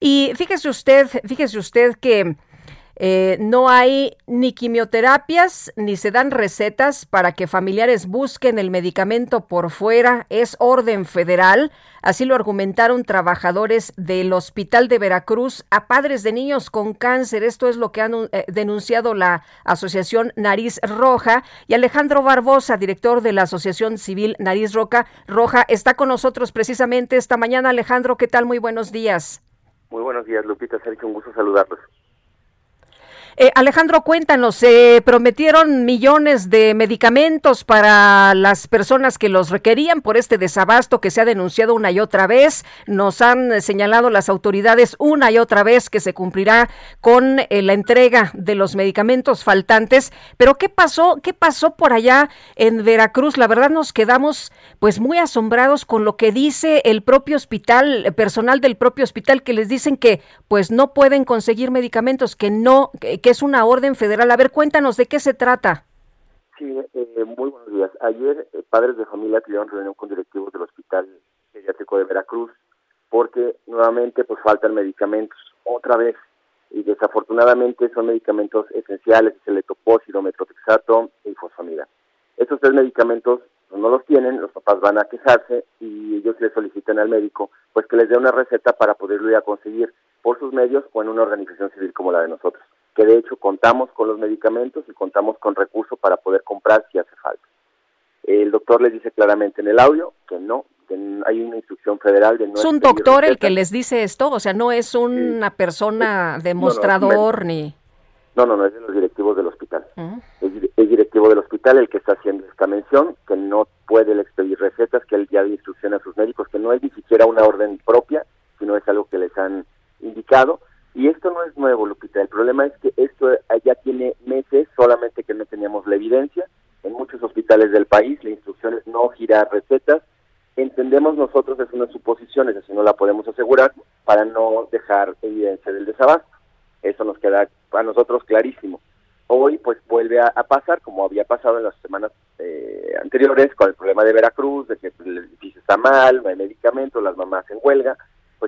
Y fíjese usted, fíjese usted que eh, no hay ni quimioterapias ni se dan recetas para que familiares busquen el medicamento por fuera. Es orden federal. Así lo argumentaron trabajadores del Hospital de Veracruz a padres de niños con cáncer. Esto es lo que ha eh, denunciado la Asociación Nariz Roja. Y Alejandro Barbosa, director de la Asociación Civil Nariz Roca, Roja, está con nosotros precisamente esta mañana. Alejandro, ¿qué tal? Muy buenos días. Muy buenos días, Lupita. Sergio, un gusto saludarlos. Eh, Alejandro, cuéntanos, se prometieron millones de medicamentos para las personas que los requerían por este desabasto que se ha denunciado una y otra vez. Nos han señalado las autoridades una y otra vez que se cumplirá con eh, la entrega de los medicamentos faltantes. Pero ¿qué pasó? ¿Qué pasó por allá en Veracruz? La verdad nos quedamos pues muy asombrados con lo que dice el propio hospital, personal del propio hospital que les dicen que pues no pueden conseguir medicamentos, que no que, es una orden federal. A ver, cuéntanos de qué se trata. Sí, eh, muy buenos días. Ayer eh, padres de familia tuvieron reunión con directivos del Hospital Pediátrico de Veracruz porque nuevamente pues faltan medicamentos otra vez y desafortunadamente son medicamentos esenciales, es el etopósito, metrotexato y fosfamida. Estos tres medicamentos pues, no los tienen, los papás van a quejarse y ellos le solicitan al médico pues que les dé una receta para poderlo ir a conseguir por sus medios o en una organización civil como la de nosotros que de hecho contamos con los medicamentos y contamos con recursos para poder comprar si hace falta. El doctor les dice claramente en el audio que no, que hay una instrucción federal de no. ¿Es un doctor el que les dice esto? O sea, no es una persona demostrador ni. No, no, no, es de los directivos del hospital. es, es, directivo del hospital el que está haciendo esta mención, que no puede expedir recetas, que él ya da instrucción a sus médicos, que no es ni siquiera una orden propia, sino es algo que les han indicado y esto no es nuevo, Lupita. El problema es que esto ya tiene meses, solamente que no teníamos la evidencia. En muchos hospitales del país la instrucción es no girar recetas. Entendemos nosotros es una suposición, así no la podemos asegurar, para no dejar evidencia del desabasto. Eso nos queda a nosotros clarísimo. Hoy pues vuelve a, pasar, como había pasado en las semanas eh, anteriores, con el problema de Veracruz, de que el edificio está mal, no hay medicamentos, las mamás en huelga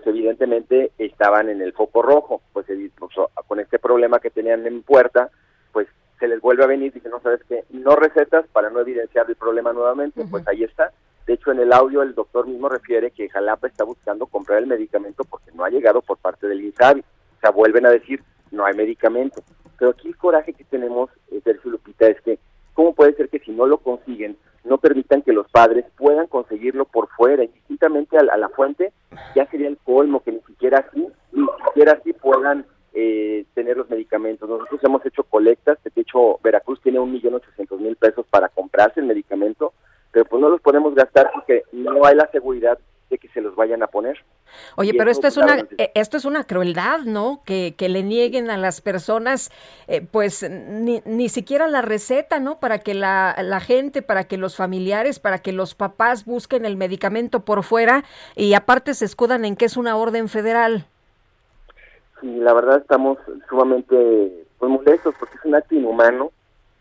pues evidentemente estaban en el foco rojo, pues, pues con este problema que tenían en puerta, pues se les vuelve a venir, dicen, no sabes qué, no recetas para no evidenciar el problema nuevamente, pues ahí está. De hecho, en el audio el doctor mismo refiere que Jalapa está buscando comprar el medicamento porque no ha llegado por parte del INSABI. O sea, vuelven a decir, no hay medicamento. Pero aquí el coraje que tenemos, eh, Sergio Lupita, es que, ¿cómo puede ser que si no lo consiguen, no permitan que los padres puedan conseguirlo por fuera, indistintamente a, la fuente, ya sería el colmo que ni siquiera así, ni siquiera así puedan eh, tener los medicamentos. Nosotros hemos hecho colectas, de hecho Veracruz tiene un millón ochocientos mil pesos para comprarse el medicamento, pero pues no los podemos gastar porque no hay la seguridad de que se los vayan a poner. Oye, pero esto es una eh, esto es una crueldad, ¿no? Que, que le nieguen a las personas, eh, pues ni, ni siquiera la receta, ¿no? Para que la, la gente, para que los familiares, para que los papás busquen el medicamento por fuera y aparte se escudan en que es una orden federal. Sí, la verdad estamos sumamente pues, molestos porque es un acto inhumano.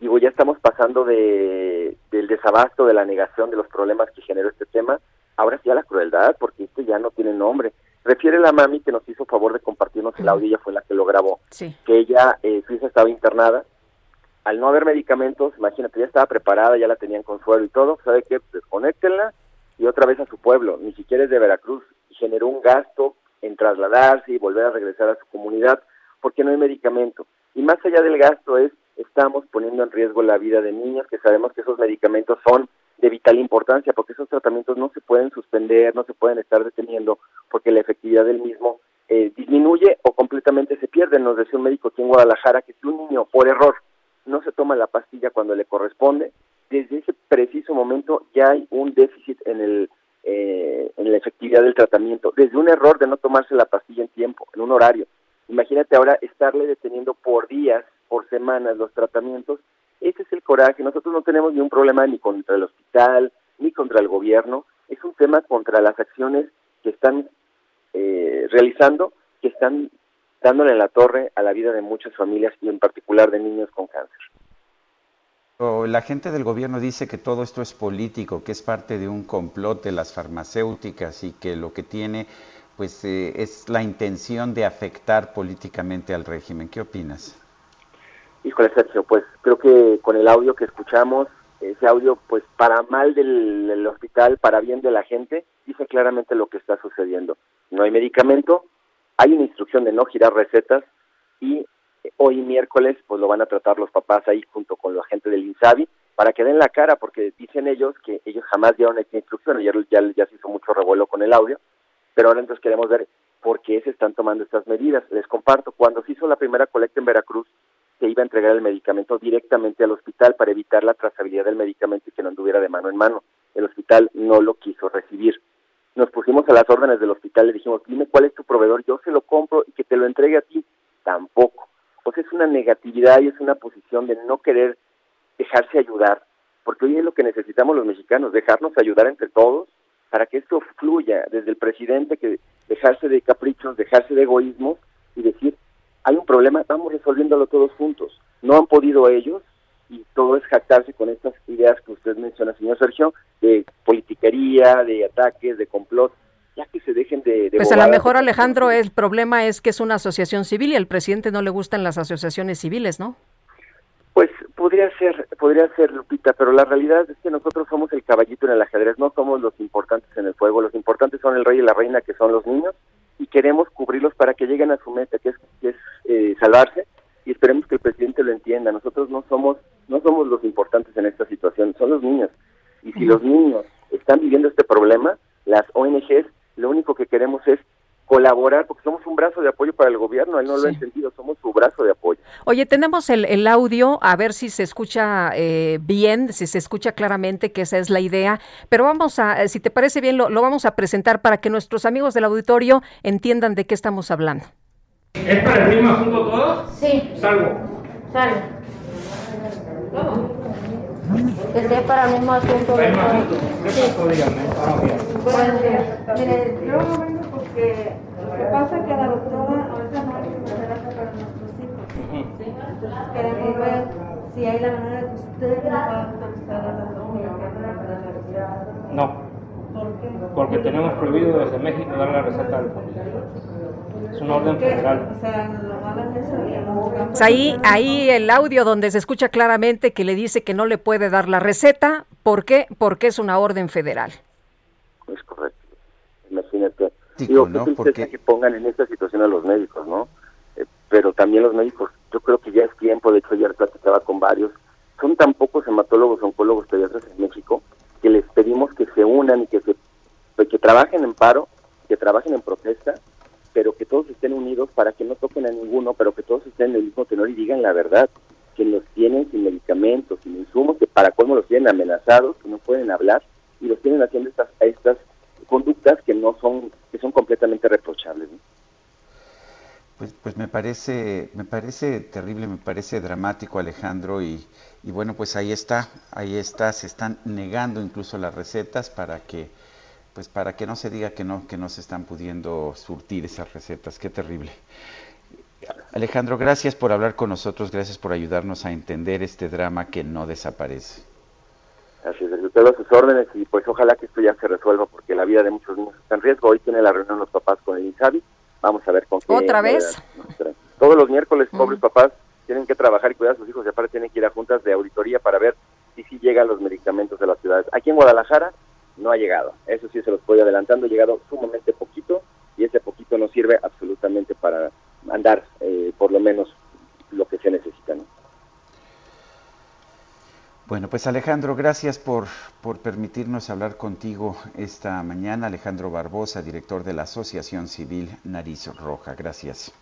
Digo, ya estamos pasando de, del desabasto, de la negación de los problemas que generó este tema ahora sí a la crueldad, porque este ya no tiene nombre. Refiere la mami que nos hizo favor de compartirnos el audio, ella fue la que lo grabó, que ella, eh, su hija estaba internada, al no haber medicamentos, imagínate, ya estaba preparada, ya la tenían con suelo y todo, ¿sabe qué? Desconéctenla y otra vez a su pueblo, ni siquiera es de Veracruz, generó un gasto en trasladarse y volver a regresar a su comunidad, porque no hay medicamento. Y más allá del gasto es, estamos poniendo en riesgo la vida de niños, que sabemos que esos medicamentos son de vital importancia, porque esos tratamientos no se pueden suspender, no se pueden estar deteniendo, porque la efectividad del mismo eh, disminuye o completamente se pierde. Nos decía un médico aquí en Guadalajara que si un niño, por error, no se toma la pastilla cuando le corresponde, desde ese preciso momento ya hay un déficit en el eh, en la efectividad del tratamiento, desde un error de no tomarse la pastilla en tiempo, en un horario. imagínate ahora estarle deteniendo por días, por semanas los tratamientos. Ese es el coraje. Nosotros no tenemos ni un problema ni contra el hospital, ni contra el gobierno. Es un tema contra las acciones que están eh, realizando, que están dándole la torre a la vida de muchas familias y en particular de niños con cáncer. La gente del gobierno dice que todo esto es político, que es parte de un complot de las farmacéuticas y que lo que tiene pues eh, es la intención de afectar políticamente al régimen. ¿Qué opinas? Híjole, Sergio, pues creo que con el audio que escuchamos, ese audio, pues para mal del, hospital, para bien de la gente, dice claramente lo que está sucediendo. No hay medicamento, hay una instrucción de no girar recetas y hoy miércoles pues lo van a tratar los papás ahí junto con la gente del INSABI para que den la cara porque dicen ellos que ellos jamás dieron esta instrucción, ayer ya, ya se hizo mucho revuelo con el audio, pero ahora entonces queremos ver por qué se están tomando estas medidas. Les comparto, cuando se hizo la primera colecta en Veracruz, se iba a entregar el medicamento directamente al hospital para evitar la trazabilidad del medicamento y que no anduviera de mano en mano. El hospital no lo quiso recibir. Nos pusimos a las órdenes del hospital, le dijimos, dime cuál es tu proveedor, yo se lo compro y que te lo entregue a ti. Tampoco. Pues es una negatividad y es una posición de no querer dejarse ayudar, porque hoy es lo que necesitamos los mexicanos, dejarnos ayudar entre todos para que esto fluya desde el presidente, que dejarse de caprichos, dejarse de egoísmo y decir, hay un problema, vamos resolviéndolo todos juntos. No han podido ellos y todo es jactarse con estas ideas que usted menciona, señor Sergio, de politiquería, de ataques, de complot ya que se dejen de... pues a lo mejor Alejandro, el problema es que es una asociación civil y al presidente no le gustan las asociaciones civiles, ¿no? Pues podría ser, podría ser, Lupita, pero la realidad es que nosotros somos el caballito en el ajedrez, no somos los importantes en el juego, los importantes son el rey y la reina, que son los niños, y queremos cubrirlos para que lleguen a su meta, que es, es eh, salvarse, y esperemos que el presidente lo entienda. Nosotros no somos, no somos los importantes en esta situación, son los niños. Y si los niños están viviendo este problema, las ONGs lo único que queremos es colaborar, porque somos un brazo de apoyo para el gobierno, él no lo ha entendido, somos su brazo de apoyo. Oye, tenemos el, el audio, a ver si se escucha eh, bien, si se escucha claramente, que esa es la idea, pero vamos a, si te parece bien, lo, lo vamos a presentar para que nuestros amigos del auditorio entiendan de qué estamos hablando. ¿Es para el mismo asunto todos? Sí. Salvo. Salvo. Que sea para el mismo asunto. ¿Para el mismo asunto? ¿Qué pasó, dígame? Buenos días. Mire, Yo porque lo que pasa es que la doctora ahorita no hay quimioterapia para nuestros hijos. ¿sí? Entonces queremos ver si hay la manera de que usted nos pueda autorizar a la doctora para la receta. No, ¿Por qué? porque tenemos prohibido desde México dar la receta al familiar. Es una orden federal. O sea, lo malo es eso y lo buscamos. Pues ahí, ahí el audio donde se escucha claramente que le dice que no le puede dar la receta, ¿por qué? Porque es una orden federal. Es correcto. Imagínate. Digo, ¿no? qué Porque- que pongan en esta situación a los médicos, ¿no? Eh, pero también los médicos, yo creo que ya es tiempo, de hecho ayer platicaba con varios, son tan pocos hematólogos, oncólogos, pediatras en México, que les pedimos que se unan y que se que trabajen en paro, que trabajen en protesta, pero que todos estén unidos para que no toquen a ninguno, pero que todos estén en el mismo tenor y digan la verdad, que los tienen sin medicamentos, sin insumos, que para cómo los tienen amenazados, que no pueden hablar y los tienen haciendo estas estas conductas que no son que son completamente reprochables. ¿no? Pues, pues me parece, me parece terrible, me parece dramático, Alejandro, y, y bueno, pues ahí está, ahí está, se están negando incluso las recetas para que, pues para que no se diga que no, que no se están pudiendo surtir esas recetas, qué terrible. Alejandro, gracias por hablar con nosotros, gracias por ayudarnos a entender este drama que no desaparece. Así es, usted a sus órdenes y pues ojalá que esto ya se resuelva porque la vida de muchos niños está en riesgo. Hoy tiene la reunión los papás con el INSABI, vamos a ver con qué... ¿Otra vez? nos. Todos los miércoles, pobres papás, tienen que trabajar y cuidar a sus hijos y aparte tienen que ir a juntas de auditoría para ver si sí llegan los medicamentos de las ciudades. Aquí en Guadalajara no ha llegado, eso sí se los estoy adelantando, ha llegado sumamente poquito y ese poquito no sirve absolutamente para andar eh, por lo menos lo que se necesita. ¿no? Bueno, pues Alejandro, gracias por, por permitirnos hablar contigo esta mañana. Alejandro Barbosa, director de la Asociación Civil Nariz Roja. Gracias. Gracias.